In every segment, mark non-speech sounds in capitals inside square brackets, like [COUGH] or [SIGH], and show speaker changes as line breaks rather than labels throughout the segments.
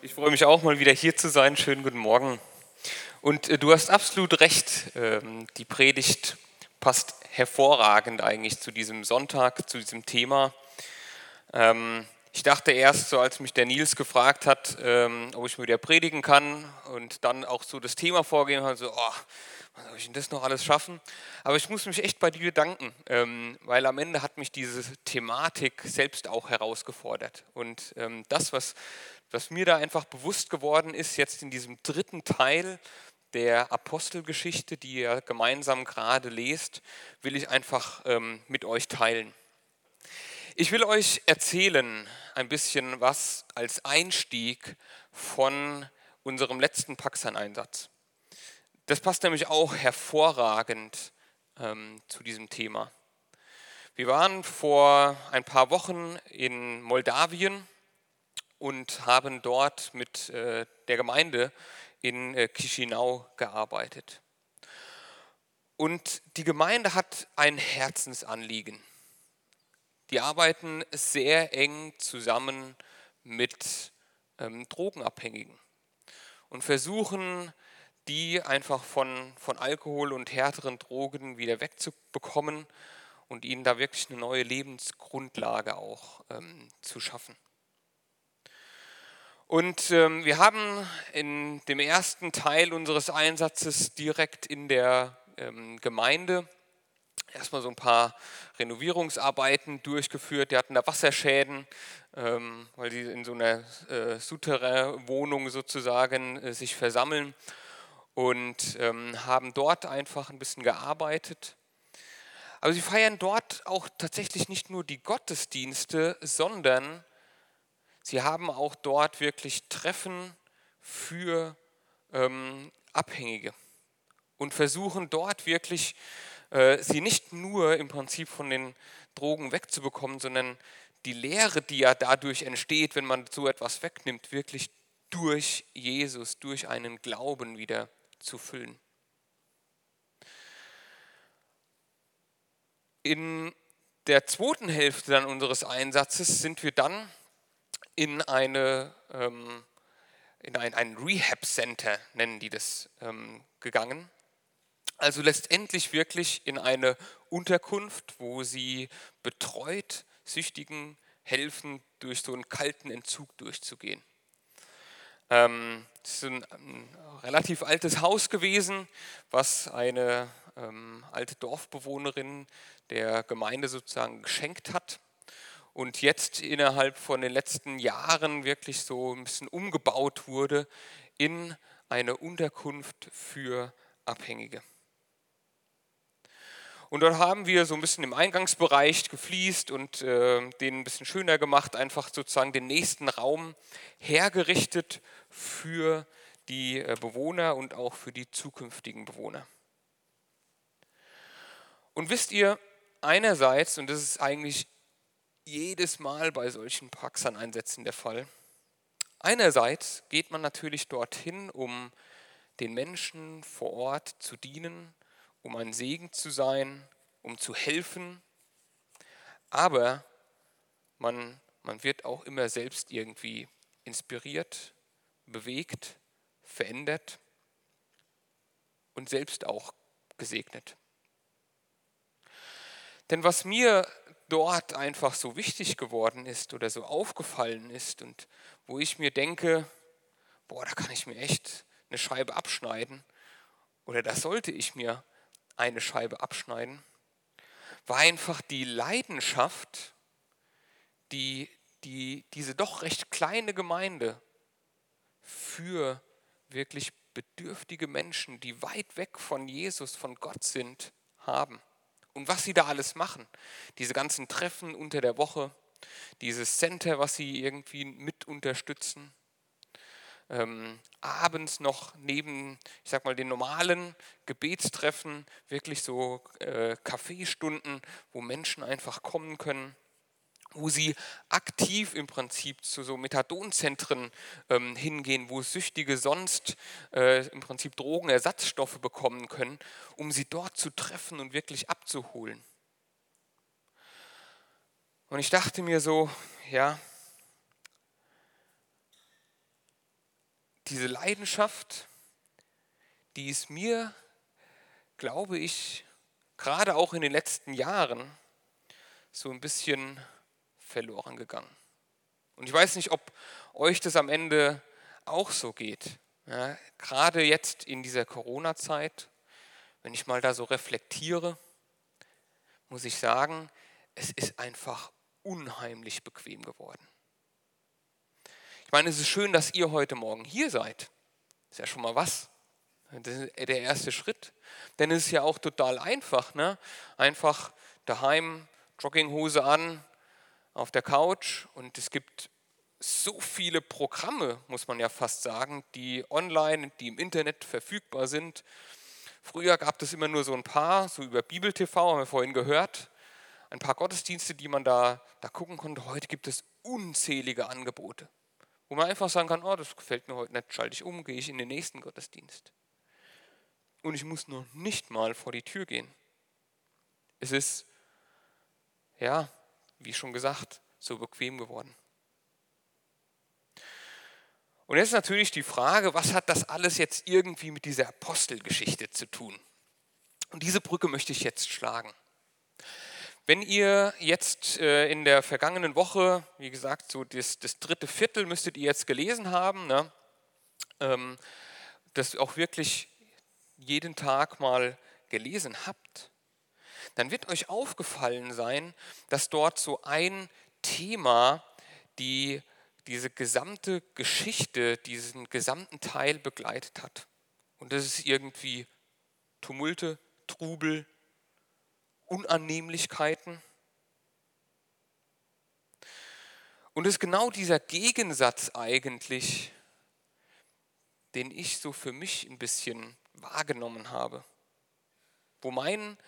Ich freue mich auch mal wieder hier zu sein. Schönen guten Morgen. Und äh, du hast absolut recht. Ähm, die Predigt passt hervorragend eigentlich zu diesem Sonntag, zu diesem Thema. Ähm, ich dachte erst, so als mich der Nils gefragt hat, ähm, ob ich mit dir predigen kann und dann auch so das Thema vorgehen, habe, so, oh, was soll ich denn das noch alles schaffen? Aber ich muss mich echt bei dir bedanken, weil am Ende hat mich diese Thematik selbst auch herausgefordert. Und das, was, was mir da einfach bewusst geworden ist, jetzt in diesem dritten Teil der Apostelgeschichte, die ihr gemeinsam gerade lest, will ich einfach ähm, mit euch teilen. Ich will euch erzählen ein bisschen was als Einstieg von unserem letzten Pakistan-Einsatz. Das passt nämlich auch hervorragend ähm, zu diesem Thema. Wir waren vor ein paar Wochen in Moldawien und haben dort mit äh, der Gemeinde in äh, Chisinau gearbeitet. Und die Gemeinde hat ein Herzensanliegen. Die arbeiten sehr eng zusammen mit ähm, Drogenabhängigen und versuchen die einfach von, von Alkohol und härteren Drogen wieder wegzubekommen und ihnen da wirklich eine neue Lebensgrundlage auch ähm, zu schaffen. Und ähm, wir haben in dem ersten Teil unseres Einsatzes direkt in der ähm, Gemeinde erstmal so ein paar Renovierungsarbeiten durchgeführt. Die hatten da Wasserschäden, ähm, weil sie in so einer äh, Souterrain-Wohnung sozusagen äh, sich versammeln und ähm, haben dort einfach ein bisschen gearbeitet. Aber sie feiern dort auch tatsächlich nicht nur die Gottesdienste, sondern sie haben auch dort wirklich Treffen für ähm, Abhängige und versuchen dort wirklich äh, sie nicht nur im Prinzip von den Drogen wegzubekommen, sondern die Lehre, die ja dadurch entsteht, wenn man so etwas wegnimmt, wirklich durch Jesus, durch einen Glauben wieder zu füllen. In der zweiten Hälfte dann unseres Einsatzes sind wir dann in, eine, ähm, in ein, ein Rehab Center, nennen die das, ähm, gegangen. Also letztendlich wirklich in eine Unterkunft, wo sie betreut Süchtigen helfen, durch so einen kalten Entzug durchzugehen. Ähm, es ist ein, ein, relativ altes Haus gewesen, was eine ähm, alte Dorfbewohnerin der Gemeinde sozusagen geschenkt hat und jetzt innerhalb von den letzten Jahren wirklich so ein bisschen umgebaut wurde in eine Unterkunft für Abhängige. Und dort haben wir so ein bisschen im Eingangsbereich gefliest und äh, den ein bisschen schöner gemacht, einfach sozusagen den nächsten Raum hergerichtet für die äh, Bewohner und auch für die zukünftigen Bewohner. Und wisst ihr, einerseits, und das ist eigentlich jedes Mal bei solchen Praxan-Einsätzen der Fall, einerseits geht man natürlich dorthin, um den Menschen vor Ort zu dienen, um ein Segen zu sein, um zu helfen, aber man, man wird auch immer selbst irgendwie inspiriert, bewegt, verändert und selbst auch gesegnet. Denn was mir dort einfach so wichtig geworden ist oder so aufgefallen ist und wo ich mir denke, boah, da kann ich mir echt eine Scheibe abschneiden oder da sollte ich mir eine Scheibe abschneiden, war einfach die Leidenschaft, die, die diese doch recht kleine Gemeinde für wirklich bedürftige Menschen, die weit weg von Jesus, von Gott sind, haben. Und was sie da alles machen. Diese ganzen Treffen unter der Woche, dieses Center, was sie irgendwie mit unterstützen, ähm, abends noch neben, ich sag mal, den normalen Gebetstreffen wirklich so äh, Kaffeestunden, wo Menschen einfach kommen können, wo sie aktiv im Prinzip zu so Methadonzentren ähm, hingehen, wo Süchtige sonst äh, im Prinzip Drogenersatzstoffe bekommen können, um sie dort zu treffen und wirklich abzuholen. Und ich dachte mir so, ja, diese Leidenschaft, die ist mir, glaube ich, gerade auch in den letzten Jahren so ein bisschen verloren gegangen. Und ich weiß nicht, ob euch das am Ende auch so geht. Ja, gerade jetzt in dieser Corona-Zeit, wenn ich mal da so reflektiere, muss ich sagen, es ist einfach unheimlich bequem geworden. Ich meine, es ist schön, dass ihr heute Morgen hier seid. Ist ja schon mal was. Das ist der erste Schritt. Denn es ist ja auch total einfach. Ne? Einfach daheim, Jogginghose an, auf der Couch und es gibt so viele Programme, muss man ja fast sagen, die online, die im Internet verfügbar sind. Früher gab es immer nur so ein paar, so über Bibel TV, haben wir vorhin gehört, ein paar Gottesdienste, die man da, da gucken konnte. Heute gibt es unzählige Angebote, wo man einfach sagen kann, oh, das gefällt mir heute nicht, schalte ich um, gehe ich in den nächsten Gottesdienst. Und ich muss noch nicht mal vor die Tür gehen. Es ist, ja, wie schon gesagt, so bequem geworden. Und jetzt ist natürlich die Frage, was hat das alles jetzt irgendwie mit dieser Apostelgeschichte zu tun? Und diese Brücke möchte ich jetzt schlagen. Wenn ihr jetzt äh, in der vergangenen Woche, wie gesagt, so das, das dritte Viertel müsstet ihr jetzt gelesen haben, ne? ähm, das auch wirklich jeden Tag mal gelesen habt, dann wird euch aufgefallen sein, dass dort so ein Thema die diese gesamte Geschichte, diesen gesamten Teil begleitet hat. Und das ist irgendwie Tumulte, Trubel, Unannehmlichkeiten. Und es ist genau dieser Gegensatz eigentlich, den ich so für mich ein bisschen wahrgenommen habe, wo mein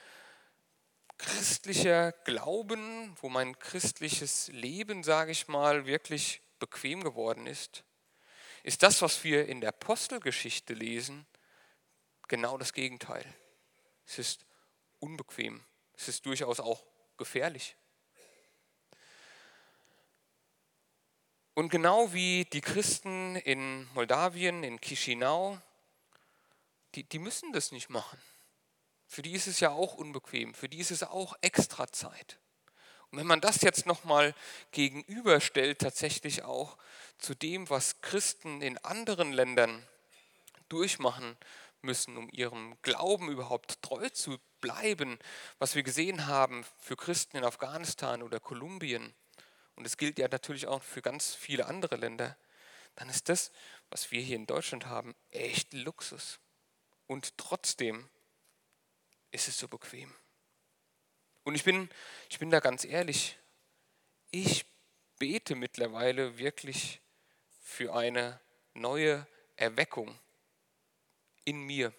christlicher Glauben, wo mein christliches Leben, sage ich mal, wirklich bequem geworden ist, ist das, was wir in der Apostelgeschichte lesen, genau das Gegenteil. Es ist unbequem. Es ist durchaus auch gefährlich. Und genau wie die Christen in Moldawien, in Chisinau, die, die müssen das nicht machen. Für die ist es ja auch unbequem, für die ist es auch extra Zeit. Und wenn man das jetzt nochmal gegenüberstellt, tatsächlich auch zu dem, was Christen in anderen Ländern durchmachen müssen, um ihrem Glauben überhaupt treu zu bleiben, was wir gesehen haben für Christen in Afghanistan oder Kolumbien, und es gilt ja natürlich auch für ganz viele andere Länder, dann ist das, was wir hier in Deutschland haben, echt Luxus. Und trotzdem ist es so bequem. Und ich bin, ich bin da ganz ehrlich, ich bete mittlerweile wirklich für eine neue Erweckung in mir,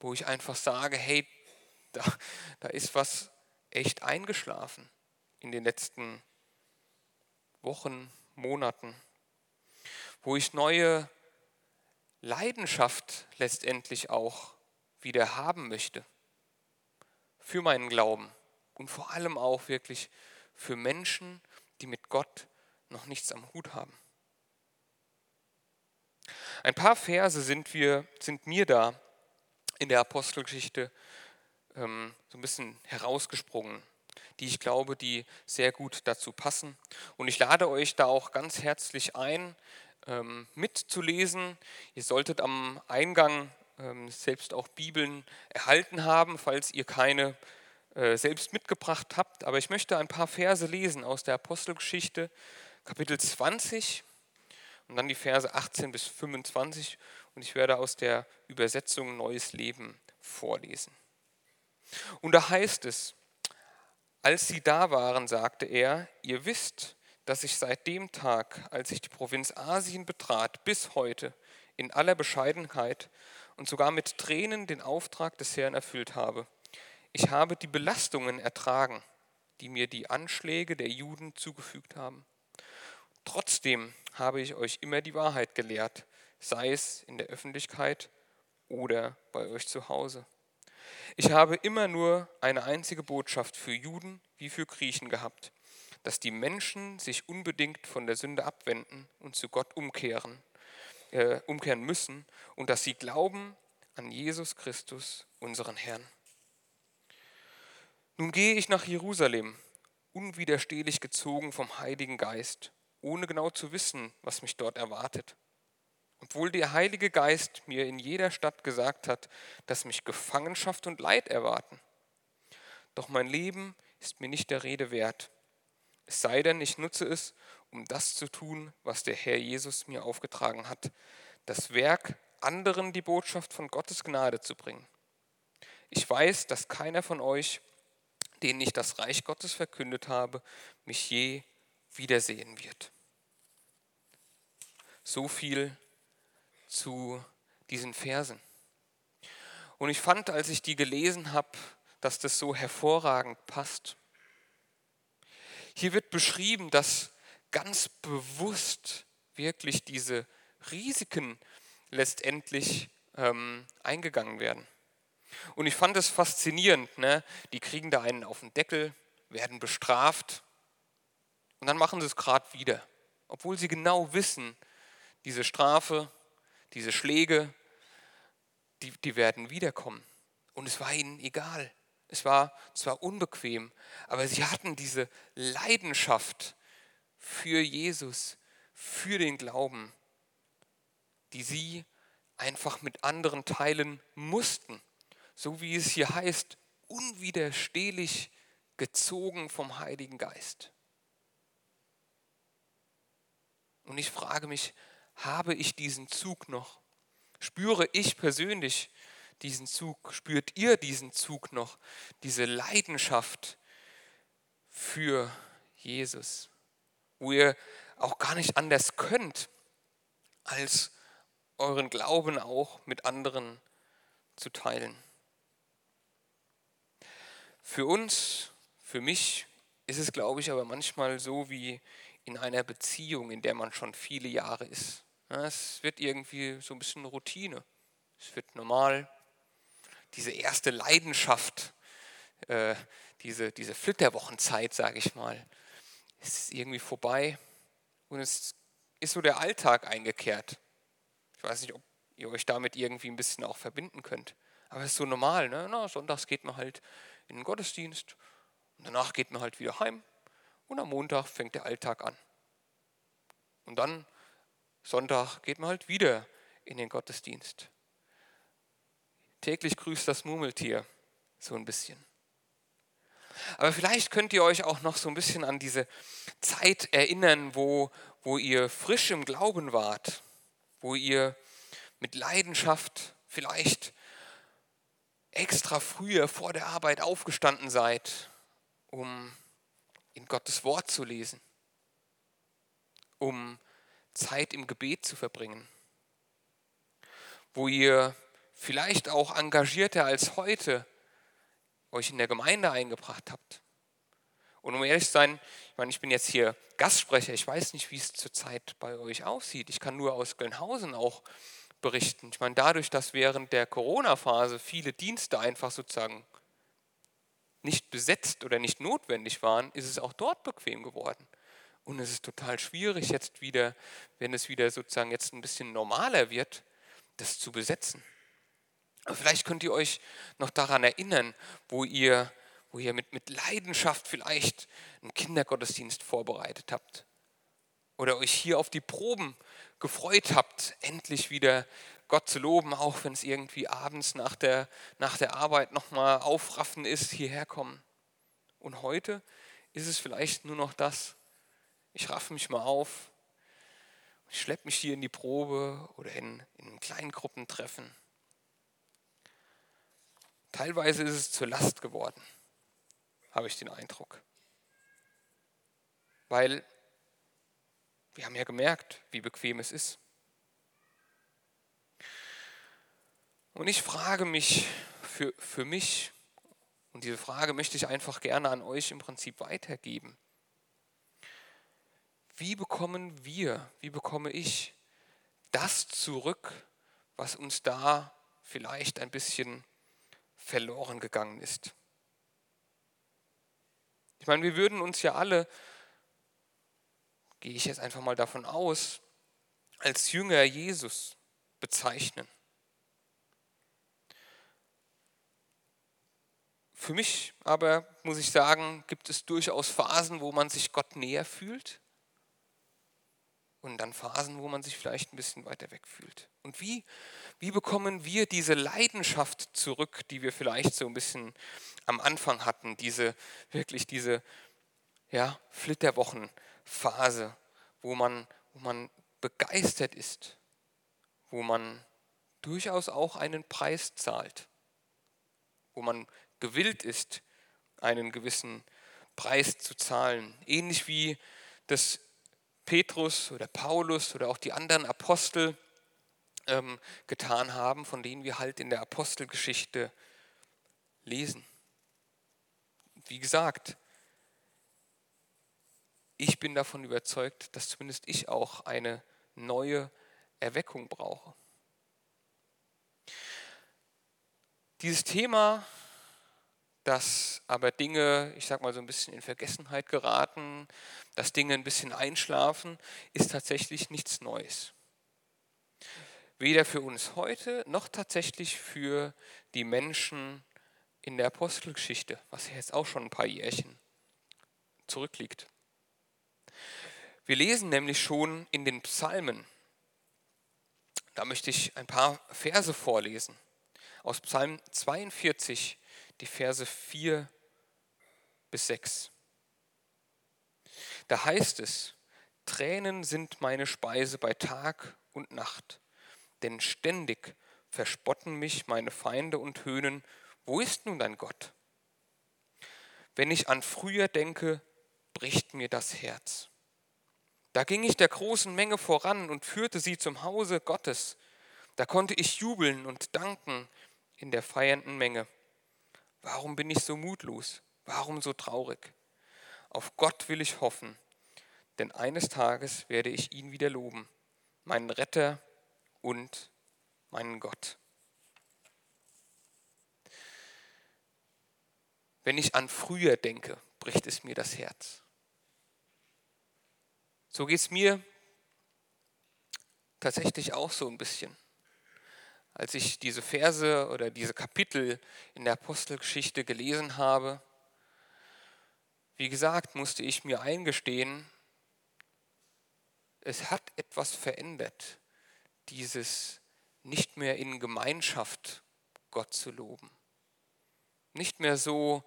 wo ich einfach sage, hey, da, da ist was echt eingeschlafen in den letzten Wochen, Monaten, wo ich neue Leidenschaft letztendlich auch wieder haben möchte für meinen Glauben und vor allem auch wirklich für Menschen, die mit Gott noch nichts am Hut haben. Ein paar Verse sind, wir, sind mir da in der Apostelgeschichte ähm, so ein bisschen herausgesprungen, die ich glaube, die sehr gut dazu passen. Und ich lade euch da auch ganz herzlich ein, ähm, mitzulesen. Ihr solltet am Eingang selbst auch Bibeln erhalten haben, falls ihr keine äh, selbst mitgebracht habt. Aber ich möchte ein paar Verse lesen aus der Apostelgeschichte, Kapitel 20 und dann die Verse 18 bis 25. Und ich werde aus der Übersetzung Neues Leben vorlesen. Und da heißt es, als sie da waren, sagte er, ihr wisst, dass ich seit dem Tag, als ich die Provinz Asien betrat, bis heute in aller Bescheidenheit und sogar mit Tränen den Auftrag des Herrn erfüllt habe. Ich habe die Belastungen ertragen, die mir die Anschläge der Juden zugefügt haben. Trotzdem habe ich euch immer die Wahrheit gelehrt, sei es in der Öffentlichkeit oder bei euch zu Hause. Ich habe immer nur eine einzige Botschaft für Juden wie für Griechen gehabt, dass die Menschen sich unbedingt von der Sünde abwenden und zu Gott umkehren äh, umkehren müssen und dass sie glauben an Jesus Christus, unseren Herrn. Nun gehe ich nach Jerusalem, unwiderstehlich gezogen vom Heiligen Geist, ohne genau zu wissen, was mich dort erwartet. Obwohl der Heilige Geist mir in jeder Stadt gesagt hat, dass mich Gefangenschaft und Leid erwarten. Doch mein Leben ist mir nicht der Rede wert. Es sei denn, ich nutze es, um das zu tun, was der Herr Jesus mir aufgetragen hat, das Werk, anderen die Botschaft von Gottes Gnade zu bringen. Ich weiß, dass keiner von euch, denen ich das Reich Gottes verkündet habe, mich je wiedersehen wird. So viel zu diesen Versen. Und ich fand, als ich die gelesen habe, dass das so hervorragend passt. Hier wird beschrieben, dass ganz bewusst wirklich diese Risiken letztendlich ähm, eingegangen werden. Und ich fand es faszinierend, ne? die kriegen da einen auf den Deckel, werden bestraft und dann machen sie es gerade wieder, obwohl sie genau wissen, diese Strafe, diese Schläge, die, die werden wiederkommen. Und es war ihnen egal. Es war zwar unbequem, aber sie hatten diese Leidenschaft für Jesus, für den Glauben, die sie einfach mit anderen teilen mussten. So wie es hier heißt, unwiderstehlich gezogen vom Heiligen Geist. Und ich frage mich, habe ich diesen Zug noch? Spüre ich persönlich diesen Zug? Spürt ihr diesen Zug noch? Diese Leidenschaft für Jesus, wo ihr auch gar nicht anders könnt, als euren Glauben auch mit anderen zu teilen. Für uns, für mich ist es, glaube ich, aber manchmal so wie in einer Beziehung, in der man schon viele Jahre ist. Es wird irgendwie so ein bisschen Routine. Es wird normal. Diese erste Leidenschaft, äh, diese, diese Flitterwochenzeit, sage ich mal, ist irgendwie vorbei. Und es ist so der Alltag eingekehrt. Ich weiß nicht, ob ihr euch damit irgendwie ein bisschen auch verbinden könnt. Aber es ist so normal. Ne? Na, sonntags geht man halt in den Gottesdienst und danach geht man halt wieder heim und am Montag fängt der Alltag an. Und dann, Sonntag, geht man halt wieder in den Gottesdienst. Täglich grüßt das Murmeltier so ein bisschen. Aber vielleicht könnt ihr euch auch noch so ein bisschen an diese Zeit erinnern, wo, wo ihr frisch im Glauben wart, wo ihr mit Leidenschaft vielleicht extra früher vor der Arbeit aufgestanden seid, um in Gottes Wort zu lesen, um Zeit im Gebet zu verbringen, wo ihr vielleicht auch engagierter als heute euch in der Gemeinde eingebracht habt. Und um ehrlich zu sein, ich meine, ich bin jetzt hier Gastsprecher, ich weiß nicht, wie es zurzeit bei euch aussieht. Ich kann nur aus Glenhausen auch berichten. Ich meine, dadurch, dass während der Corona-Phase viele Dienste einfach sozusagen nicht besetzt oder nicht notwendig waren, ist es auch dort bequem geworden. Und es ist total schwierig jetzt wieder, wenn es wieder sozusagen jetzt ein bisschen normaler wird, das zu besetzen. Vielleicht könnt ihr euch noch daran erinnern, wo ihr, wo ihr mit, mit Leidenschaft vielleicht einen Kindergottesdienst vorbereitet habt. Oder euch hier auf die Proben gefreut habt, endlich wieder Gott zu loben, auch wenn es irgendwie abends nach der, nach der Arbeit nochmal aufraffen ist, hierher kommen. Und heute ist es vielleicht nur noch das, ich raffe mich mal auf, ich schleppe mich hier in die Probe oder in, in Kleingruppentreffen. Teilweise ist es zur Last geworden, habe ich den Eindruck. Weil wir haben ja gemerkt, wie bequem es ist. Und ich frage mich für, für mich, und diese Frage möchte ich einfach gerne an euch im Prinzip weitergeben. Wie bekommen wir, wie bekomme ich das zurück, was uns da vielleicht ein bisschen verloren gegangen ist? Ich meine, wir würden uns ja alle, gehe ich jetzt einfach mal davon aus, als Jünger Jesus bezeichnen. Für mich aber, muss ich sagen, gibt es durchaus Phasen, wo man sich Gott näher fühlt und dann Phasen, wo man sich vielleicht ein bisschen weiter weg fühlt. Und wie, wie bekommen wir diese Leidenschaft zurück, die wir vielleicht so ein bisschen am Anfang hatten, diese wirklich diese ja, Flitterwochenphase, wo man, wo man begeistert ist, wo man durchaus auch einen Preis zahlt, wo man gewillt ist, einen gewissen Preis zu zahlen. Ähnlich wie das Petrus oder Paulus oder auch die anderen Apostel ähm, getan haben, von denen wir halt in der Apostelgeschichte lesen. Wie gesagt, ich bin davon überzeugt, dass zumindest ich auch eine neue Erweckung brauche. Dieses Thema dass aber Dinge, ich sag mal so ein bisschen in Vergessenheit geraten, dass Dinge ein bisschen einschlafen, ist tatsächlich nichts Neues. Weder für uns heute noch tatsächlich für die Menschen in der Apostelgeschichte, was ja jetzt auch schon ein paar Jährchen zurückliegt. Wir lesen nämlich schon in den Psalmen, da möchte ich ein paar Verse vorlesen, aus Psalm 42, die Verse 4 bis 6. Da heißt es, Tränen sind meine Speise bei Tag und Nacht, denn ständig verspotten mich meine Feinde und höhnen, wo ist nun dein Gott? Wenn ich an früher denke, bricht mir das Herz. Da ging ich der großen Menge voran und führte sie zum Hause Gottes. Da konnte ich jubeln und danken in der feiernden Menge. Warum bin ich so mutlos? Warum so traurig? Auf Gott will ich hoffen, denn eines Tages werde ich ihn wieder loben, meinen Retter und meinen Gott. Wenn ich an früher denke, bricht es mir das Herz. So geht es mir tatsächlich auch so ein bisschen als ich diese Verse oder diese Kapitel in der Apostelgeschichte gelesen habe, wie gesagt, musste ich mir eingestehen, es hat etwas verändert, dieses nicht mehr in Gemeinschaft Gott zu loben. Nicht mehr so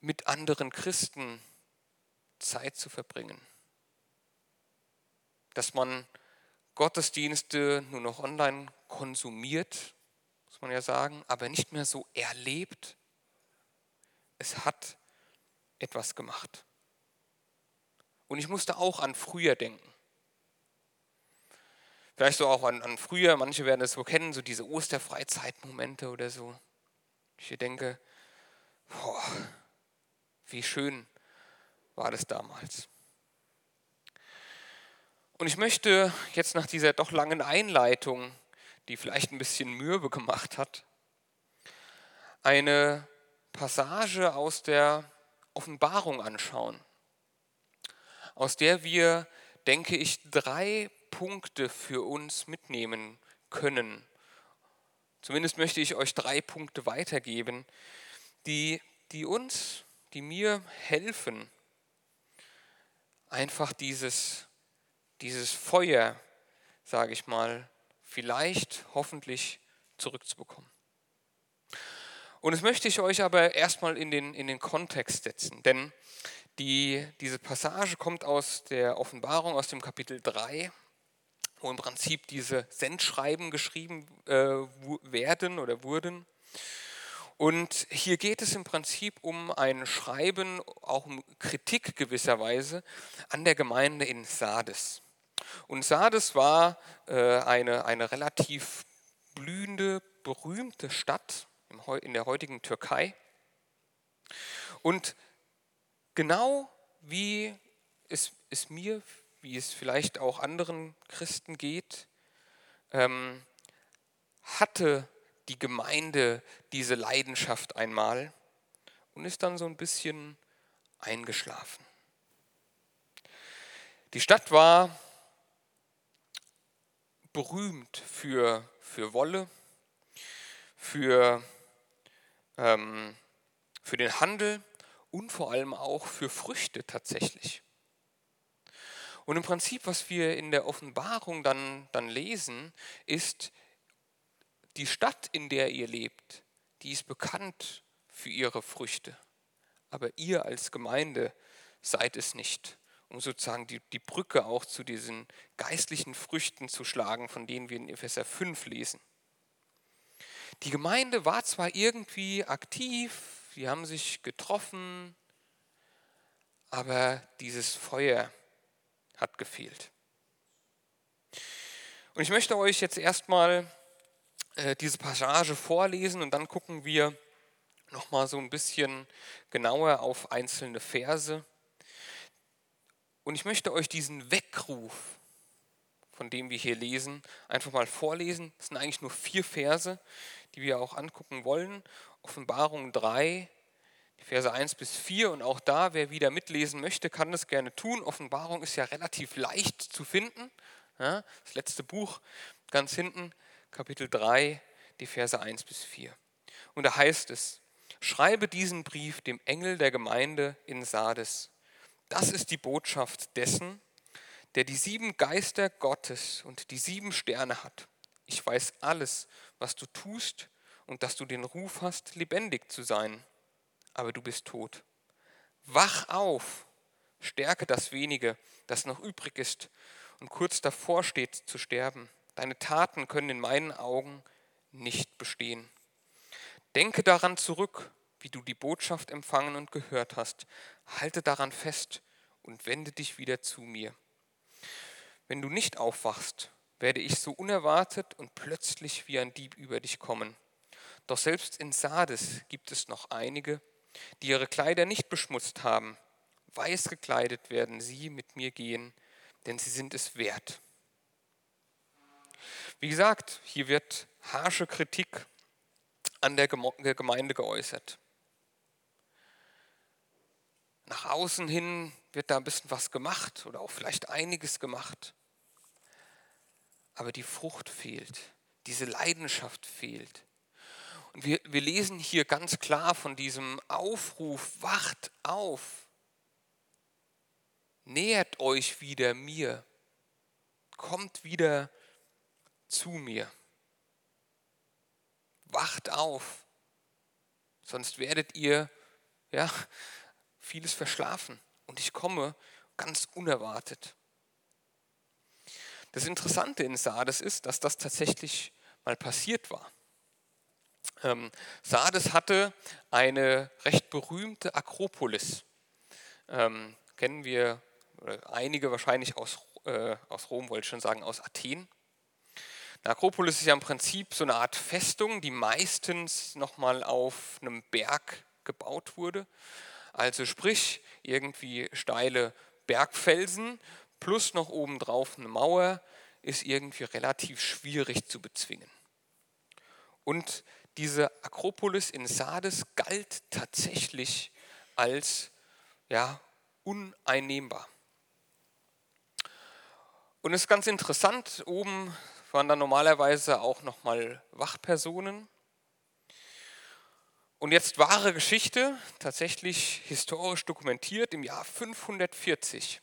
mit anderen Christen Zeit zu verbringen. Dass man Gottesdienste nur noch online konsumiert, muss man ja sagen, aber nicht mehr so erlebt. Es hat etwas gemacht. Und ich musste auch an früher denken. Vielleicht so auch an, an früher, manche werden es so kennen, so diese Osterfreizeitmomente oder so. Ich denke, boah, wie schön war das damals. Und ich möchte jetzt nach dieser doch langen Einleitung, die vielleicht ein bisschen mürbe gemacht hat, eine Passage aus der Offenbarung anschauen, aus der wir, denke ich, drei Punkte für uns mitnehmen können. Zumindest möchte ich euch drei Punkte weitergeben, die, die uns, die mir helfen, einfach dieses dieses Feuer, sage ich mal, vielleicht, hoffentlich zurückzubekommen. Und das möchte ich euch aber erstmal in den, in den Kontext setzen, denn die, diese Passage kommt aus der Offenbarung, aus dem Kapitel 3, wo im Prinzip diese Sendschreiben geschrieben äh, werden oder wurden. Und hier geht es im Prinzip um ein Schreiben, auch um Kritik gewisserweise an der Gemeinde in Sardes. Und Sardes war äh, eine, eine relativ blühende, berühmte Stadt in der heutigen Türkei. Und genau wie es, es mir, wie es vielleicht auch anderen Christen geht, ähm, hatte die Gemeinde diese Leidenschaft einmal und ist dann so ein bisschen eingeschlafen. Die Stadt war berühmt für, für Wolle, für, ähm, für den Handel und vor allem auch für Früchte tatsächlich. Und im Prinzip, was wir in der Offenbarung dann, dann lesen, ist, die Stadt, in der ihr lebt, die ist bekannt für ihre Früchte. Aber ihr als Gemeinde seid es nicht, um sozusagen die, die Brücke auch zu diesen geistlichen Früchten zu schlagen, von denen wir in Epheser 5 lesen. Die Gemeinde war zwar irgendwie aktiv, sie haben sich getroffen, aber dieses Feuer hat gefehlt. Und ich möchte euch jetzt erstmal äh, diese Passage vorlesen und dann gucken wir nochmal so ein bisschen genauer auf einzelne Verse. Und ich möchte euch diesen Weckruf, von dem wir hier lesen, einfach mal vorlesen. Das sind eigentlich nur vier Verse, die wir auch angucken wollen. Offenbarung 3, Verse 1 bis 4. Und auch da, wer wieder mitlesen möchte, kann das gerne tun. Offenbarung ist ja relativ leicht zu finden. Das letzte Buch ganz hinten, Kapitel 3, die Verse 1 bis 4. Und da heißt es, schreibe diesen Brief dem Engel der Gemeinde in Sardes. Das ist die Botschaft dessen, der die sieben Geister Gottes und die sieben Sterne hat. Ich weiß alles, was du tust und dass du den Ruf hast, lebendig zu sein, aber du bist tot. Wach auf, stärke das wenige, das noch übrig ist und kurz davor steht zu sterben. Deine Taten können in meinen Augen nicht bestehen. Denke daran zurück, wie du die Botschaft empfangen und gehört hast. Halte daran fest und wende dich wieder zu mir. Wenn du nicht aufwachst, werde ich so unerwartet und plötzlich wie ein Dieb über dich kommen. Doch selbst in Sardes gibt es noch einige, die ihre Kleider nicht beschmutzt haben. Weiß gekleidet werden sie mit mir gehen, denn sie sind es wert. Wie gesagt, hier wird harsche Kritik an der Gemeinde geäußert. Nach außen hin wird da ein bisschen was gemacht oder auch vielleicht einiges gemacht. Aber die Frucht fehlt, diese Leidenschaft fehlt. Und wir, wir lesen hier ganz klar von diesem Aufruf, wacht auf, nähert euch wieder mir, kommt wieder zu mir. Wacht auf, sonst werdet ihr ja, vieles verschlafen und ich komme ganz unerwartet. Das Interessante in Sardes ist, dass das tatsächlich mal passiert war. Ähm, Sardes hatte eine recht berühmte Akropolis. Ähm, kennen wir einige wahrscheinlich aus, äh, aus Rom, wollte ich schon sagen, aus Athen. Eine Akropolis ist ja im Prinzip so eine Art Festung, die meistens nochmal auf einem Berg gebaut wurde. Also sprich, irgendwie steile Bergfelsen plus noch obendrauf eine Mauer ist irgendwie relativ schwierig zu bezwingen. Und diese Akropolis in Sardes galt tatsächlich als ja, uneinnehmbar. Und es ist ganz interessant, oben waren dann normalerweise auch nochmal Wachpersonen. Und jetzt wahre Geschichte, tatsächlich historisch dokumentiert im Jahr 540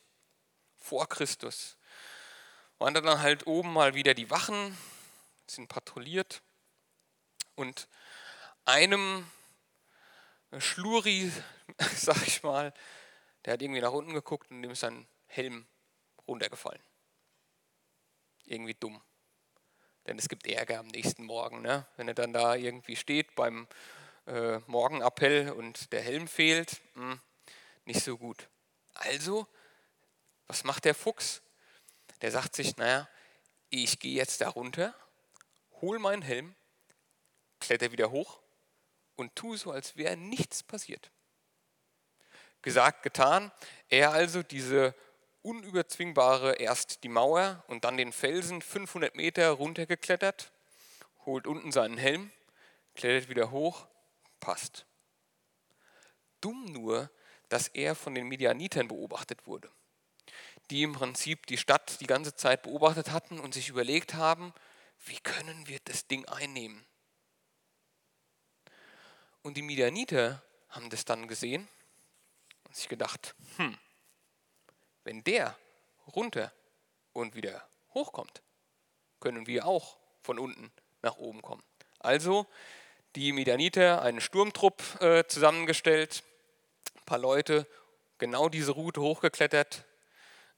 vor Christus. Waren dann halt oben mal wieder die Wachen, sind patrouilliert und einem Schluri, [LAUGHS] sag ich mal, der hat irgendwie nach unten geguckt und dem ist sein Helm runtergefallen. Irgendwie dumm. Denn es gibt Ärger am nächsten Morgen, ne? wenn er dann da irgendwie steht beim äh, Morgenappell und der Helm fehlt. Mh, hm, nicht so gut. Also, was macht der Fuchs? Der sagt sich, naja, ich gehe jetzt da runter, hol meinen Helm, kletter wieder hoch und tue so, als wäre nichts passiert. Gesagt, getan. Er also diese unüberzwingbare erst die Mauer und dann den Felsen 500 Meter runtergeklettert, holt unten seinen Helm, klettert wieder hoch, passt. Dumm nur, dass er von den Medianitern beobachtet wurde. die im Prinzip die Stadt die ganze Zeit beobachtet hatten und sich überlegt haben, wie können wir das Ding einnehmen? Und die Midianiter haben das dann gesehen und sich gedacht, hm, wenn der runter und wieder hochkommt, können wir auch von unten nach oben kommen. Also die Midianiter, einen Sturmtrupp äh, zusammengestellt, ein paar Leute, genau diese Route hochgeklettert,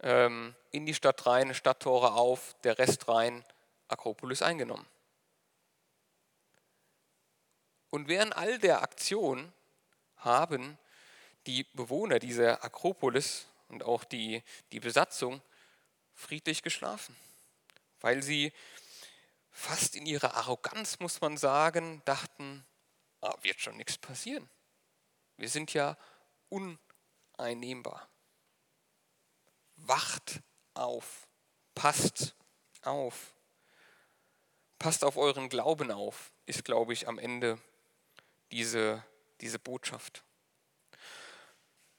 ähm, in die Stadt rein, Stadttore auf, der Rest rein, Akropolis eingenommen. Und während all der Aktion haben die Bewohner dieser Akropolis und auch die, die Besatzung friedlich geschlafen, weil sie fast in ihrer Arroganz, muss man sagen, dachten, ah, wird schon nichts passieren. Wir sind ja uneinnehmbar. Wacht auf, passt auf, passt auf euren Glauben auf, ist, glaube ich, am Ende diese, diese Botschaft.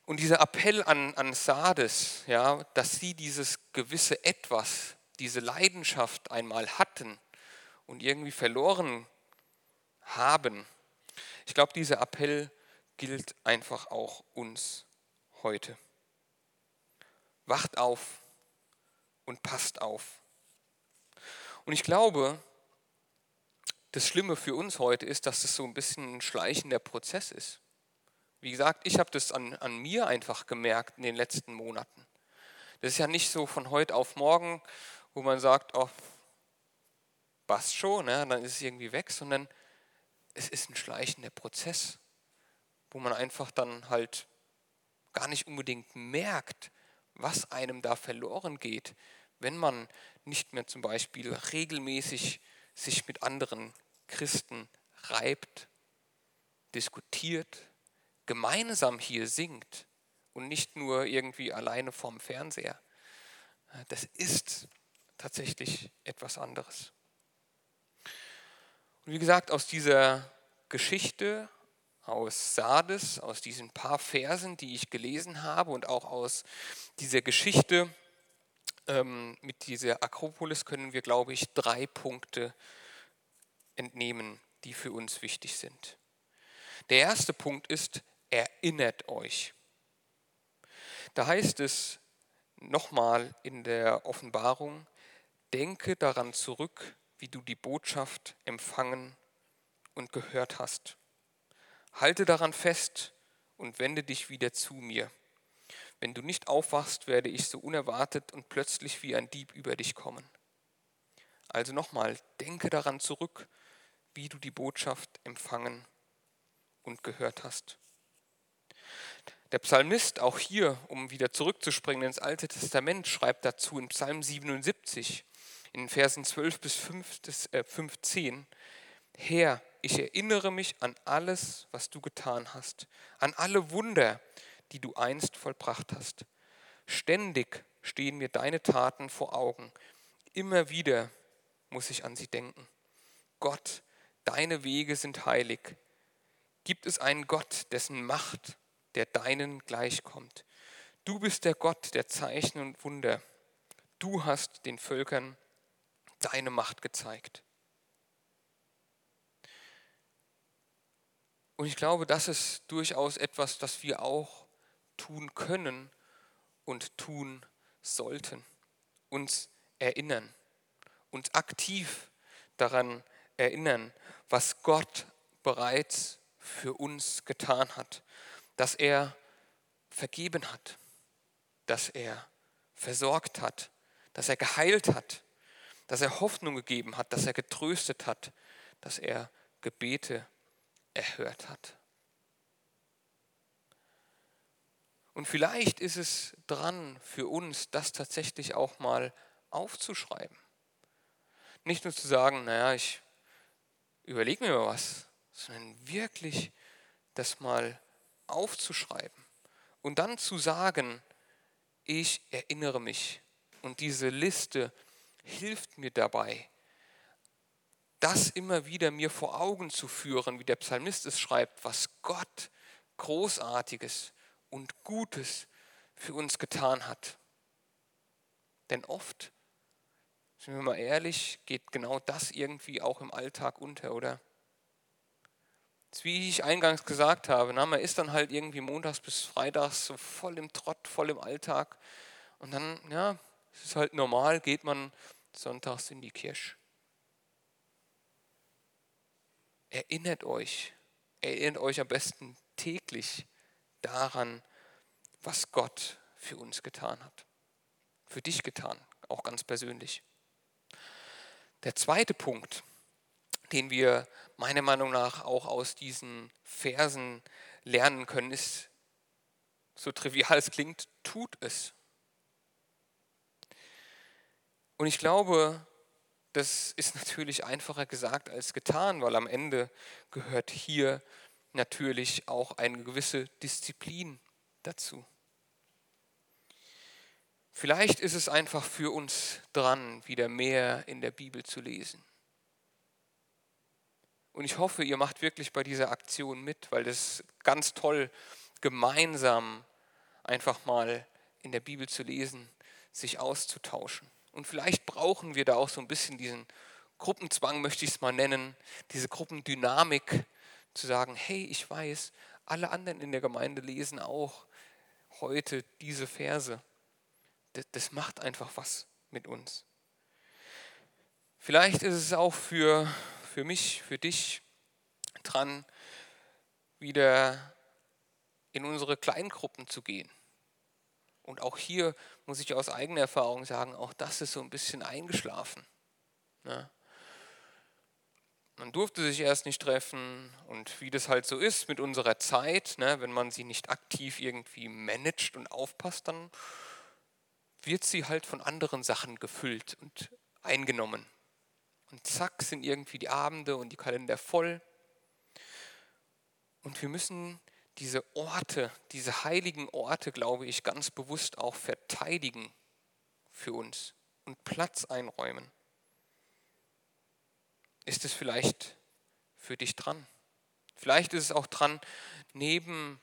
Und dieser Appell an, an Sardes, ja, dass sie dieses gewisse Etwas, diese Leidenschaft einmal hatten und irgendwie verloren haben, ich glaube, dieser Appell gilt einfach auch uns heute. Wacht auf und passt auf. Und ich glaube, das Schlimme für uns heute ist, dass es so ein bisschen ein schleichender Prozess ist. Wie gesagt, ich habe das an, an mir einfach gemerkt in den letzten Monaten. Das ist ja nicht so von heute auf morgen, wo man sagt, oh, passt schon, ne? dann ist es irgendwie weg, sondern es ist ein schleichender Prozess, wo man einfach dann halt gar nicht unbedingt merkt, was einem da verloren geht, wenn man nicht mehr zum Beispiel regelmäßig sich mit anderen Christen reibt, diskutiert, gemeinsam hier singt und nicht nur irgendwie alleine vorm Fernseher. Das ist tatsächlich etwas anderes. Und wie gesagt, aus dieser Geschichte aus Sardes, aus diesen paar Versen, die ich gelesen habe und auch aus dieser Geschichte ähm, mit dieser Akropolis können wir, glaube ich, drei Punkte entnehmen, die für uns wichtig sind. Der erste Punkt ist, erinnert euch. Da heißt es nochmal in der Offenbarung, denke daran zurück, wie du die Botschaft empfangen und gehört hast. Halte daran fest und wende dich wieder zu mir. Wenn du nicht aufwachst, werde ich so unerwartet und plötzlich wie ein Dieb über dich kommen. Also nochmal, denke daran zurück, wie du die Botschaft empfangen und gehört hast. Der Psalmist, auch hier, um wieder zurückzuspringen ins Alte Testament, schreibt dazu in Psalm 77, in Versen 12 bis 15, äh, Herr, ich erinnere mich an alles, was du getan hast, an alle Wunder, die du einst vollbracht hast. Ständig stehen mir deine Taten vor Augen. Immer wieder muss ich an sie denken. Gott, deine Wege sind heilig. Gibt es einen Gott, dessen Macht der deinen gleichkommt? Du bist der Gott der Zeichen und Wunder. Du hast den Völkern deine Macht gezeigt. Und ich glaube, das ist durchaus etwas, das wir auch tun können und tun sollten. Uns erinnern, uns aktiv daran erinnern, was Gott bereits für uns getan hat, dass er vergeben hat, dass er versorgt hat, dass er geheilt hat, dass er Hoffnung gegeben hat, dass er getröstet hat, dass er Gebete erhört hat. Und vielleicht ist es dran für uns, das tatsächlich auch mal aufzuschreiben. Nicht nur zu sagen, naja, ich überlege mir mal was, sondern wirklich das mal aufzuschreiben und dann zu sagen, ich erinnere mich. Und diese Liste hilft mir dabei, das immer wieder mir vor Augen zu führen, wie der Psalmist es schreibt, was Gott Großartiges und Gutes für uns getan hat. Denn oft, sind wir mal ehrlich, geht genau das irgendwie auch im Alltag unter, oder? Wie ich eingangs gesagt habe, na, man ist dann halt irgendwie montags bis freitags so voll im Trott, voll im Alltag. Und dann, ja, es ist halt normal, geht man sonntags in die Kirche. Erinnert euch, erinnert euch am besten täglich daran, was Gott für uns getan hat. Für dich getan, auch ganz persönlich. Der zweite Punkt, den wir meiner Meinung nach auch aus diesen Versen lernen können, ist, so trivial es klingt, tut es. Und ich glaube, das ist natürlich einfacher gesagt als getan, weil am Ende gehört hier natürlich auch eine gewisse Disziplin dazu. Vielleicht ist es einfach für uns dran, wieder mehr in der Bibel zu lesen. Und ich hoffe, ihr macht wirklich bei dieser Aktion mit, weil das ganz toll, gemeinsam einfach mal in der Bibel zu lesen, sich auszutauschen. Und vielleicht brauchen wir da auch so ein bisschen diesen Gruppenzwang, möchte ich es mal nennen, diese Gruppendynamik, zu sagen, hey, ich weiß, alle anderen in der Gemeinde lesen auch heute diese Verse. Das, macht einfach was mit uns. Vielleicht ist es auch für, für mich, für dich dran, wieder in unsere Kleingruppen zu gehen. Und auch hier muss ich aus eigener Erfahrung sagen, auch das ist so ein bisschen eingeschlafen. Ne? Man durfte sich erst nicht treffen und wie das halt so ist mit unserer Zeit, ne, wenn man sie nicht aktiv irgendwie managt und aufpasst, dann wird sie halt von anderen Sachen gefüllt und eingenommen. Und zack sind irgendwie die Abende und die Kalender voll. Und wir müssen diese Orte, diese heiligen Orte, glaube ich, ganz bewusst auch verteidigen für uns und Platz einräumen. Ist es vielleicht für dich dran? Vielleicht ist es auch dran, neben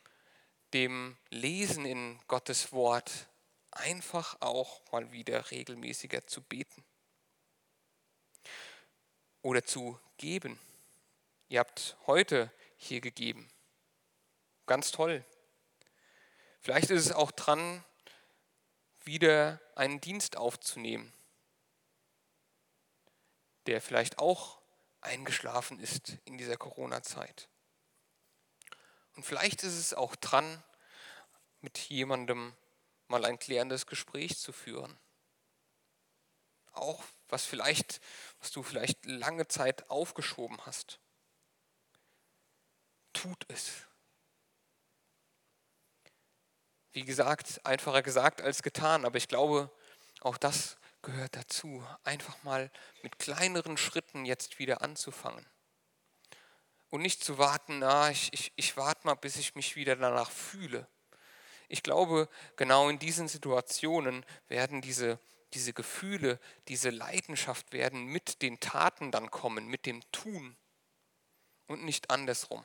dem Lesen in Gottes Wort einfach auch mal wieder regelmäßiger zu beten oder zu geben. Ihr habt heute hier gegeben. Ganz toll. Vielleicht ist es auch dran, wieder einen Dienst aufzunehmen, der vielleicht auch eingeschlafen ist in dieser Corona-Zeit. Und vielleicht ist es auch dran, mit jemandem mal ein klärendes Gespräch zu führen. Auch was vielleicht, was du vielleicht lange Zeit aufgeschoben hast. Tut es. Wie gesagt, einfacher gesagt als getan, aber ich glaube, auch das gehört dazu, einfach mal mit kleineren Schritten jetzt wieder anzufangen. Und nicht zu warten, na, ich, ich, ich warte mal, bis ich mich wieder danach fühle. Ich glaube, genau in diesen Situationen werden diese, diese Gefühle, diese Leidenschaft werden mit den Taten dann kommen, mit dem Tun und nicht andersrum.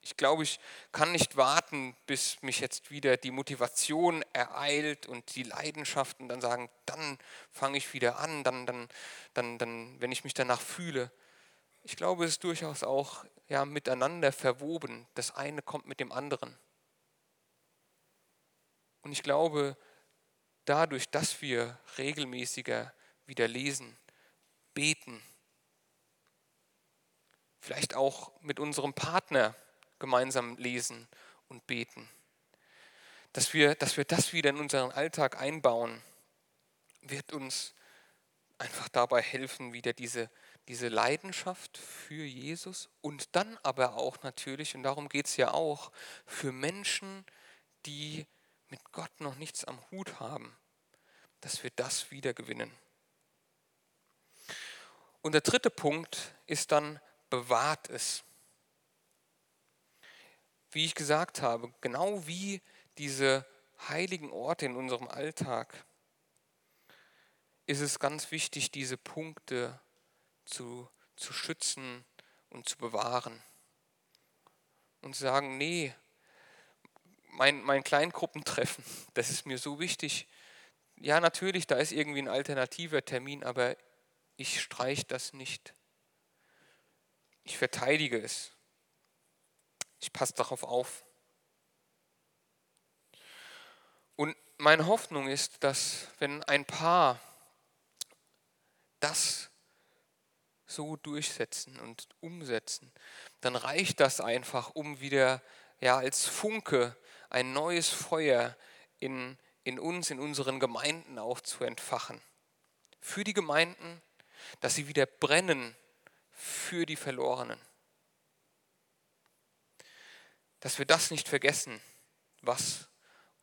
Ich glaube, ich kann nicht warten, bis mich jetzt wieder die Motivation ereilt und die Leidenschaft und dann sagen, dann fange ich wieder an, dann, dann, dann, dann, wenn ich mich danach fühle. Ich glaube, es ist durchaus auch ja, miteinander verwoben. Das eine kommt mit dem anderen. Und ich glaube, dadurch, dass wir regelmäßiger wieder lesen, beten, vielleicht auch mit unserem Partner gemeinsam lesen und beten. Dass wir, dass wir das wieder in unseren Alltag einbauen, wird uns einfach dabei helfen, wieder diese, diese Leidenschaft für Jesus und dann aber auch natürlich, und darum geht es ja auch, für Menschen, die mit Gott noch nichts am Hut haben, dass wir das wieder gewinnen. Und der dritte Punkt ist dann, bewahrt es wie ich gesagt habe, genau wie diese heiligen Orte in unserem Alltag, ist es ganz wichtig, diese Punkte zu, zu schützen und zu bewahren. Und zu sagen, nee, mein, mein Kleingruppentreffen, [LAUGHS] das ist mir so wichtig, ja, natürlich, da ist irgendwie ein alternativer Termin, aber ich streiche das nicht. Ich verteidige es. Ich passe darauf auf. Und meine Hoffnung ist, dass wenn ein Paar das so durchsetzen und umsetzen, dann reicht das einfach, um wieder ja, als Funke ein neues Feuer in, in uns, in unseren Gemeinden auch zu entfachen. Für die Gemeinden, dass sie wieder brennen für die Verlorenen. Dass wir das nicht vergessen, was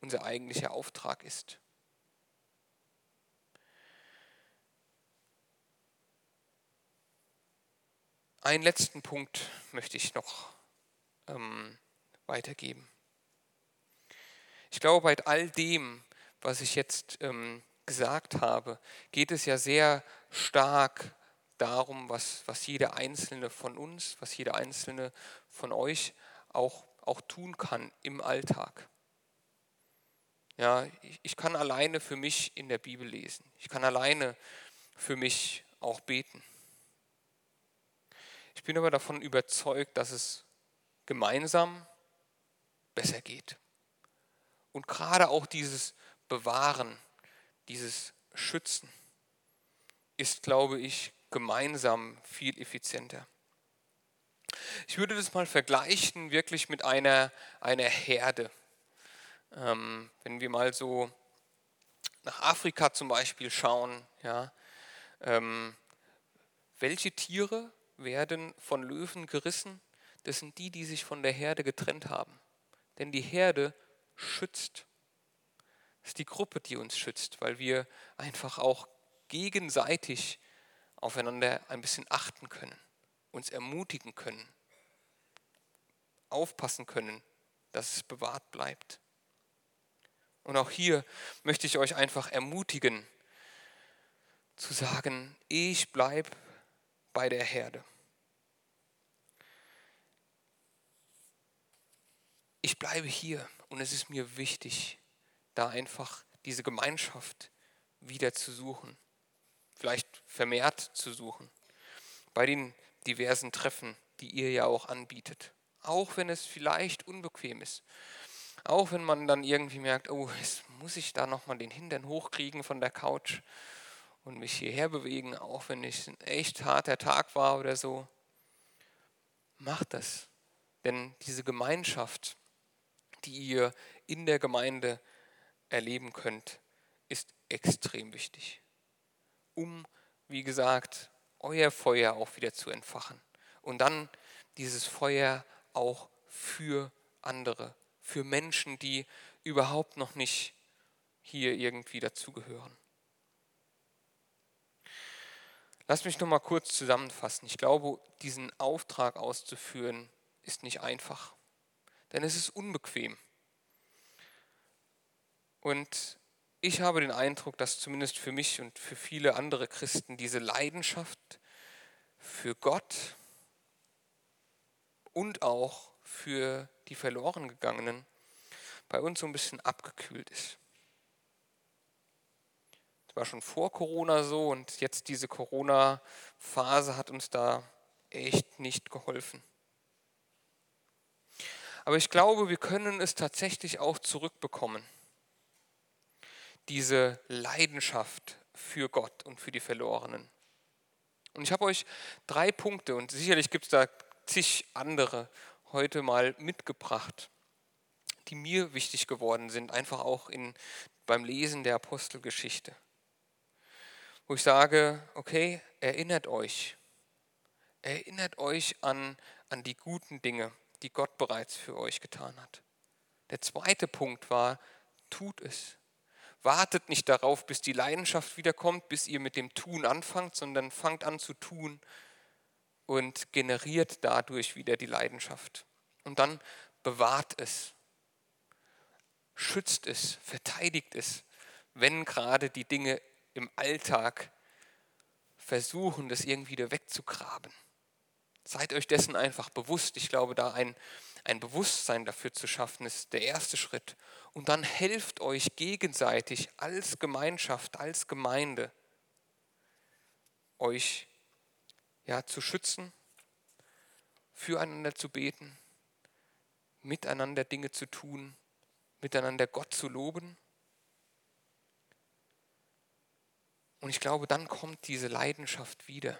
unser eigentlicher Auftrag ist. Einen letzten Punkt möchte ich noch ähm, weitergeben. Ich glaube, bei all dem, was ich jetzt ähm, gesagt habe, geht es ja sehr stark darum, was, was jeder Einzelne von uns, was jeder Einzelne von euch auch, auch tun kann im Alltag. Ja, ich, ich kann alleine für mich in der Bibel lesen. Ich kann alleine für mich auch beten. Ich bin aber davon überzeugt, dass es gemeinsam besser geht. Und gerade auch dieses Bewahren, dieses Schützen ist, glaube ich, gemeinsam viel effizienter. Ich würde das mal vergleichen wirklich mit einer, einer Herde. Ähm, wenn wir mal so nach Afrika zum Beispiel schauen, ja, ähm, welche Tiere werden von Löwen gerissen, das sind die, die sich von der Herde getrennt haben. Denn die Herde schützt. Das ist die Gruppe, die uns schützt, weil wir einfach auch gegenseitig aufeinander ein bisschen achten können, uns ermutigen können, aufpassen können, dass es bewahrt bleibt. Und auch hier möchte ich euch einfach ermutigen, zu sagen, ich bleibe bei der Herde. Ich bleibe hier und es ist mir wichtig, da einfach diese Gemeinschaft wieder zu suchen, vielleicht vermehrt zu suchen, bei den diversen Treffen, die ihr ja auch anbietet, auch wenn es vielleicht unbequem ist. Auch wenn man dann irgendwie merkt, oh, jetzt muss ich da nochmal den Hintern hochkriegen von der Couch und mich hierher bewegen, auch wenn es ein echt harter Tag war oder so. Macht das. Denn diese Gemeinschaft, die ihr in der Gemeinde erleben könnt, ist extrem wichtig. Um, wie gesagt, euer Feuer auch wieder zu entfachen. Und dann dieses Feuer auch für andere, für Menschen, die überhaupt noch nicht hier irgendwie dazugehören. Lass mich noch mal kurz zusammenfassen. Ich glaube, diesen Auftrag auszuführen ist nicht einfach, denn es ist unbequem. Und ich habe den Eindruck, dass zumindest für mich und für viele andere Christen diese Leidenschaft für Gott und auch für die verloren gegangenen bei uns so ein bisschen abgekühlt ist war schon vor Corona so und jetzt diese Corona-Phase hat uns da echt nicht geholfen. Aber ich glaube, wir können es tatsächlich auch zurückbekommen. Diese Leidenschaft für Gott und für die Verlorenen. Und ich habe euch drei Punkte, und sicherlich gibt es da zig andere, heute mal mitgebracht, die mir wichtig geworden sind, einfach auch in, beim Lesen der Apostelgeschichte wo ich sage, okay, erinnert euch. Erinnert euch an, an die guten Dinge, die Gott bereits für euch getan hat. Der zweite Punkt war, tut es. Wartet nicht darauf, bis die Leidenschaft wiederkommt, bis ihr mit dem Tun anfangt, sondern fangt an zu tun und generiert dadurch wieder die Leidenschaft. Und dann bewahrt es, schützt es, verteidigt es, wenn gerade die Dinge im Alltag versuchen, das irgendwie wieder wegzugraben. Seid euch dessen einfach bewusst. Ich glaube, da ein, ein Bewusstsein dafür zu schaffen, ist der erste Schritt. Und dann helft euch gegenseitig als Gemeinschaft, als Gemeinde, euch ja, zu schützen, füreinander zu beten, miteinander Dinge zu tun, miteinander Gott zu loben. Und ich glaube, dann kommt diese Leidenschaft wieder,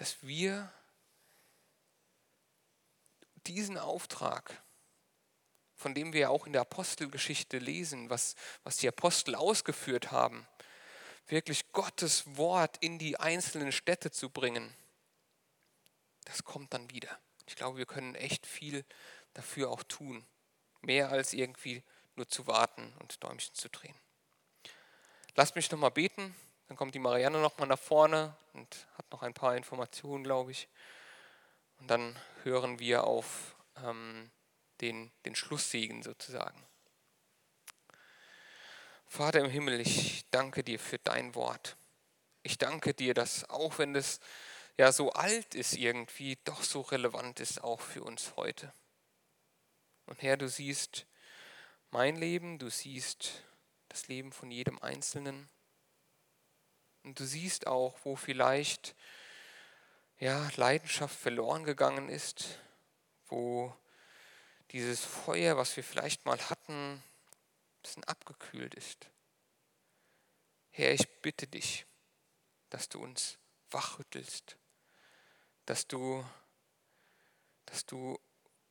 dass wir diesen Auftrag, von dem wir auch in der Apostelgeschichte lesen, was, was die Apostel ausgeführt haben, wirklich Gottes Wort in die einzelnen Städte zu bringen, das kommt dann wieder. Ich glaube, wir können echt viel dafür auch tun. Mehr als irgendwie nur zu warten und Däumchen zu drehen. Lasst mich nochmal beten. Dann kommt die Marianne nochmal nach vorne und hat noch ein paar Informationen, glaube ich. Und dann hören wir auf ähm, den, den Schlusssegen sozusagen. Vater im Himmel, ich danke dir für dein Wort. Ich danke dir, dass auch wenn es ja so alt ist irgendwie, doch so relevant ist auch für uns heute. Und Herr, du siehst mein Leben, du siehst das Leben von jedem Einzelnen. Und du siehst auch, wo vielleicht ja, Leidenschaft verloren gegangen ist, wo dieses Feuer, was wir vielleicht mal hatten, ein bisschen abgekühlt ist. Herr, ich bitte dich, dass du uns wachrüttelst, dass du, dass du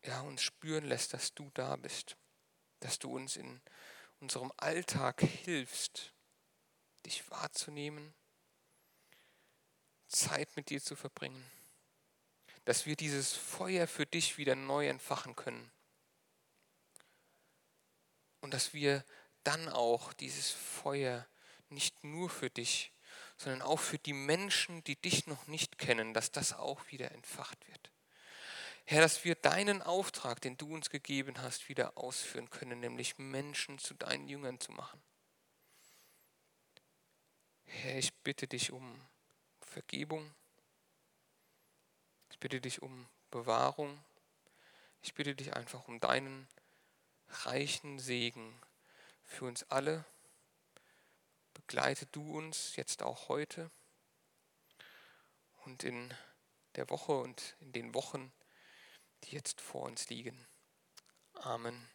ja, uns spüren lässt, dass du da bist, dass du uns in unserem Alltag hilfst, dich wahrzunehmen, Zeit mit dir zu verbringen, dass wir dieses Feuer für dich wieder neu entfachen können und dass wir dann auch dieses Feuer nicht nur für dich, sondern auch für die Menschen, die dich noch nicht kennen, dass das auch wieder entfacht wird. Herr, dass wir deinen Auftrag, den du uns gegeben hast, wieder ausführen können, nämlich Menschen zu deinen Jüngern zu machen. Herr, ich bitte dich um Vergebung. Ich bitte dich um Bewahrung. Ich bitte dich einfach um deinen reichen Segen für uns alle. Begleite du uns jetzt auch heute und in der Woche und in den Wochen, die jetzt vor uns liegen. Amen.